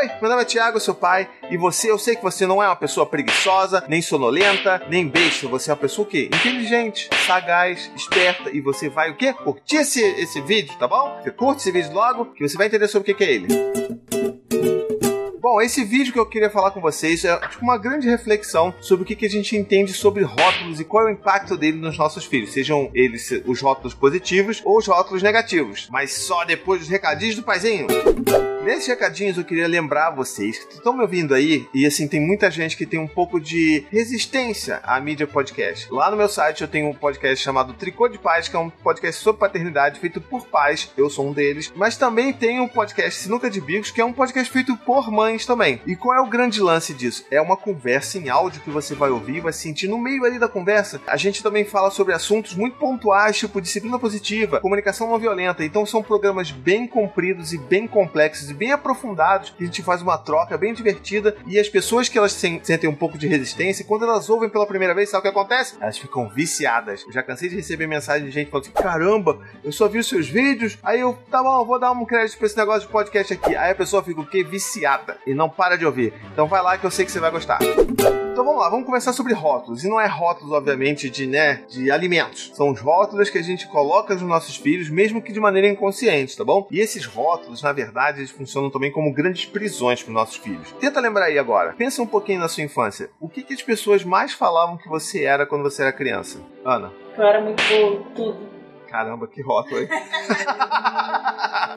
Oi, meu nome é Thiago, seu pai, e você, eu sei que você não é uma pessoa preguiçosa, nem sonolenta, nem besta. Você é uma pessoa o quê? Inteligente, sagaz, esperta, e você vai o quê? Curtir esse, esse vídeo, tá bom? Você curte esse vídeo logo, que você vai entender sobre o que, é ele. Bom, esse vídeo que eu queria falar com vocês é tipo, uma grande reflexão sobre o que, que a gente entende sobre rótulos e qual é o impacto dele nos nossos filhos, sejam eles os rótulos positivos ou os rótulos negativos. Mas só depois dos recadinhos do paizinho. Nesses recadinhos eu queria lembrar vocês que estão me ouvindo aí, e assim, tem muita gente que tem um pouco de resistência à mídia podcast. Lá no meu site eu tenho um podcast chamado Tricô de Pais, que é um podcast sobre paternidade feito por pais, eu sou um deles, mas também tem um podcast Sinuca de Bicos, que é um podcast feito por mães também. E qual é o grande lance disso? É uma conversa em áudio que você vai ouvir, vai sentir no meio ali da conversa. A gente também fala sobre assuntos muito pontuais, tipo disciplina positiva, comunicação não violenta. Então são programas bem compridos e bem complexos bem aprofundados, que a gente faz uma troca bem divertida e as pessoas que elas sentem um pouco de resistência, quando elas ouvem pela primeira vez, sabe o que acontece? Elas ficam viciadas. Eu já cansei de receber mensagem de gente falando assim: caramba, eu só vi os seus vídeos, aí eu, tá bom, vou dar um crédito pra esse negócio de podcast aqui. Aí a pessoa fica o quê? Viciada e não para de ouvir. Então vai lá que eu sei que você vai gostar. Então vamos lá, vamos começar sobre rótulos. E não é rótulos, obviamente, de, né, de alimentos. São os rótulos que a gente coloca nos nossos filhos, mesmo que de maneira inconsciente, tá bom? E esses rótulos, na verdade, eles funcionam também como grandes prisões para nossos filhos. Tenta lembrar aí agora. Pensa um pouquinho na sua infância. O que, que as pessoas mais falavam que você era quando você era criança? Ana. Eu era muito tudo. Caramba, que rótulo, hein?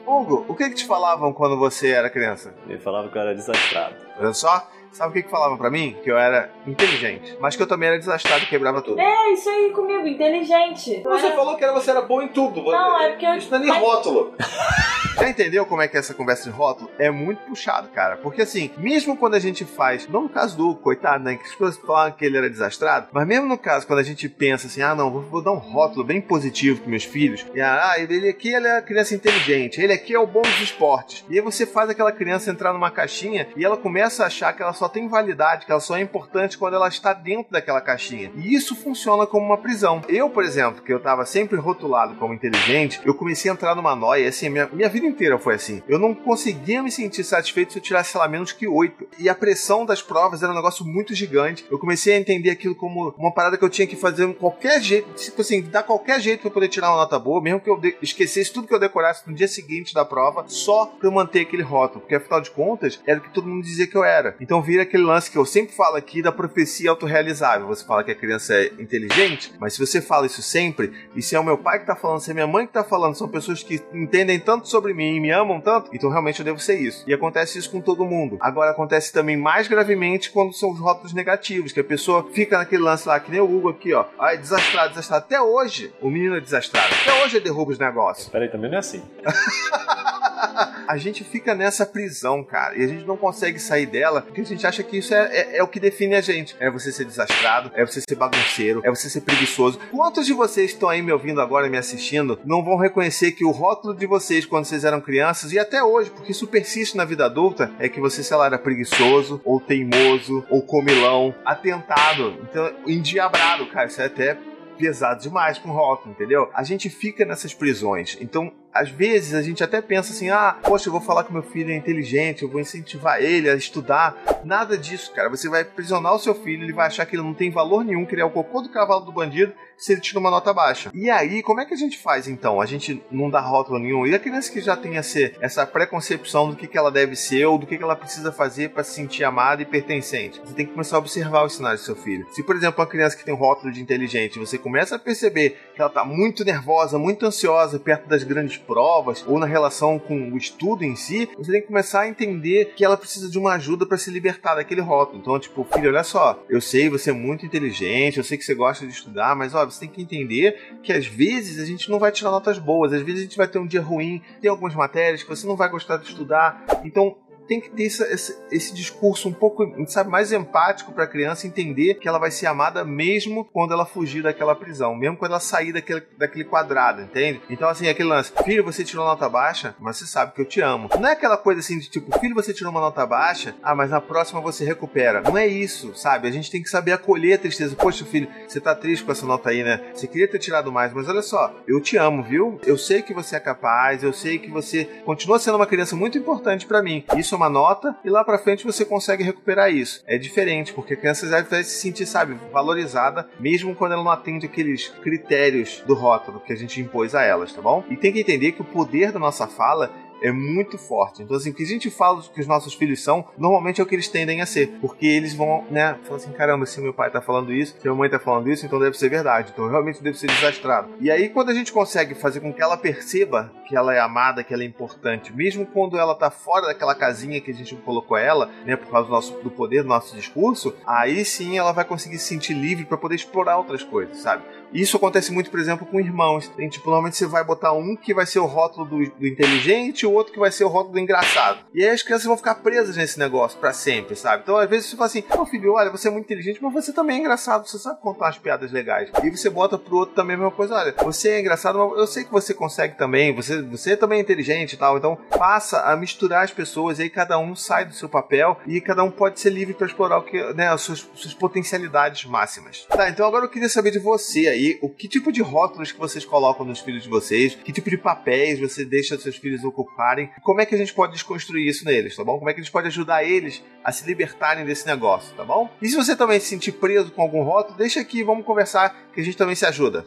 Hugo, o que, que te falavam quando você era criança? Me falavam que eu era desastrado. Olha só, Sabe o que, que falavam pra mim? Que eu era inteligente. Mas que eu também era desastrado e quebrava tudo. É, isso aí comigo, inteligente. Você era... falou que você era bom em tudo. Não, é porque eu... Isso não é nem Mas... rótulo. Já entendeu como é que é essa conversa de rótulo? É muito puxado, cara. Porque assim, mesmo quando a gente faz, não no caso do coitado, né? Que as pessoas falam que ele era desastrado, mas mesmo no caso, quando a gente pensa assim, ah, não, vou, vou dar um rótulo bem positivo pros meus filhos, e ah, ele aqui ele é a criança inteligente, ele aqui é o bom dos esportes. E aí você faz aquela criança entrar numa caixinha e ela começa a achar que ela só tem validade, que ela só é importante quando ela está dentro daquela caixinha. E isso funciona como uma prisão. Eu, por exemplo, que eu tava sempre rotulado como inteligente, eu comecei a entrar numa noia, assim, minha, minha vida inteira foi assim. Eu não conseguia me sentir satisfeito se eu tirasse, sei lá, menos que oito. E a pressão das provas era um negócio muito gigante. Eu comecei a entender aquilo como uma parada que eu tinha que fazer de qualquer jeito, tipo assim, dar qualquer jeito pra poder tirar uma nota boa, mesmo que eu esquecesse tudo que eu decorasse no dia seguinte da prova, só eu manter aquele rótulo. Porque afinal de contas, era o que todo mundo dizia que eu era. Então vira aquele lance que eu sempre falo aqui da profecia autorrealizável. Você fala que a criança é inteligente, mas se você fala isso sempre, e se é o meu pai que tá falando, se é minha mãe que tá falando, são pessoas que entendem tanto sobre mim e me amam tanto, então realmente eu devo ser isso. E acontece isso com todo mundo. Agora acontece também mais gravemente quando são os rótulos negativos, que a pessoa fica naquele lance lá, que nem o Hugo aqui, ó. Ai, desastrado, desastrado. Até hoje, o menino é desastrado. Até hoje ele derruba os negócios. Peraí, também não é assim. a gente fica nessa prisão, cara, e a gente não consegue sair dela porque a gente acha que isso é, é, é, o que define a gente. É você ser desastrado, é você ser bagunceiro, é você ser preguiçoso. Quantos de vocês estão aí me ouvindo agora, me assistindo, não vão reconhecer que o rótulo de vocês quando vocês eram crianças e até hoje, porque isso persiste na vida adulta, é que você, sei lá, era preguiçoso, ou teimoso, ou comilão, atentado, então endiabrado, cara, isso é até pesado demais com rock, entendeu? A gente fica nessas prisões. Então, às vezes a gente até pensa assim: ah, poxa, eu vou falar que meu filho é inteligente, eu vou incentivar ele a estudar. Nada disso, cara. Você vai aprisionar o seu filho, ele vai achar que ele não tem valor nenhum, que ele é o cocô do cavalo do bandido, se ele tira uma nota baixa. E aí, como é que a gente faz então? A gente não dá rótulo nenhum. E a criança que já tem essa, essa preconcepção do que, que ela deve ser ou do que, que ela precisa fazer para se sentir amada e pertencente? Você tem que começar a observar os sinais do seu filho. Se, por exemplo, uma criança que tem um rótulo de inteligente, você começa a perceber que ela tá muito nervosa, muito ansiosa perto das grandes provas ou na relação com o estudo em si, você tem que começar a entender que ela precisa de uma ajuda para se libertar daquele rótulo. Então, tipo, filho, olha só, eu sei, você é muito inteligente, eu sei que você gosta de estudar, mas ó, você tem que entender que às vezes a gente não vai tirar notas boas, às vezes a gente vai ter um dia ruim, tem algumas matérias que você não vai gostar de estudar. Então, tem que ter esse, esse, esse discurso um pouco, sabe, mais empático para a criança entender que ela vai ser amada mesmo quando ela fugir daquela prisão, mesmo quando ela sair daquele, daquele quadrado, entende? Então, assim, aquele lance, filho, você tirou nota baixa, mas você sabe que eu te amo. Não é aquela coisa assim de tipo, filho, você tirou uma nota baixa, ah, mas na próxima você recupera. Não é isso, sabe? A gente tem que saber acolher a tristeza. Poxa, filho, você tá triste com essa nota aí, né? Você queria ter tirado mais, mas olha só, eu te amo, viu? Eu sei que você é capaz, eu sei que você continua sendo uma criança muito importante para mim. Isso é uma nota e lá pra frente você consegue recuperar isso. É diferente, porque a criança vai se sentir, sabe, valorizada, mesmo quando ela não atende aqueles critérios do rótulo que a gente impôs a elas, tá bom? E tem que entender que o poder da nossa fala é muito forte. Então, assim, o que a gente fala que os nossos filhos são, normalmente é o que eles tendem a ser. Porque eles vão, né, falar assim: caramba, se meu pai tá falando isso, se minha mãe tá falando isso, então deve ser verdade. Então, realmente deve ser desastrado. E aí, quando a gente consegue fazer com que ela perceba que ela é amada, que ela é importante, mesmo quando ela tá fora daquela casinha que a gente colocou ela, né, por causa do, nosso, do poder do nosso discurso, aí sim ela vai conseguir se sentir livre para poder explorar outras coisas, sabe? Isso acontece muito, por exemplo, com irmãos. Tem, tipo, normalmente você vai botar um que vai ser o rótulo do, do inteligente o outro que vai ser o rótulo do engraçado. E aí as crianças vão ficar presas nesse negócio para sempre, sabe? Então, às vezes, você fala assim: Ô filho, olha, você é muito inteligente, mas você também é engraçado, você sabe contar umas piadas legais. E você bota pro outro também a mesma coisa: olha, você é engraçado, mas eu sei que você consegue também, você, você também é inteligente e tal. Então, passa a misturar as pessoas, e aí cada um sai do seu papel e cada um pode ser livre para explorar o que, né, as suas, suas potencialidades máximas. Tá, então agora eu queria saber de você aí o que tipo de rótulos que vocês colocam nos filhos de vocês, que tipo de papéis você deixa seus filhos ocuparem, como é que a gente pode desconstruir isso neles, tá bom? Como é que a gente pode ajudar eles a se libertarem desse negócio, tá bom? E se você também se sentir preso com algum rótulo, deixa aqui, vamos conversar que a gente também se ajuda.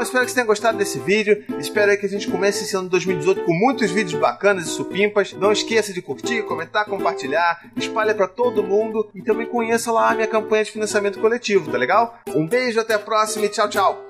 Bom, espero que você tenha gostado desse vídeo. Espero que a gente comece esse ano de 2018 com muitos vídeos bacanas e supimpas. Não esqueça de curtir, comentar, compartilhar, espalha para todo mundo e também conheça lá a minha campanha de financiamento coletivo, tá legal? Um beijo, até a próxima e tchau, tchau.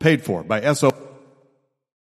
Paid for by SO.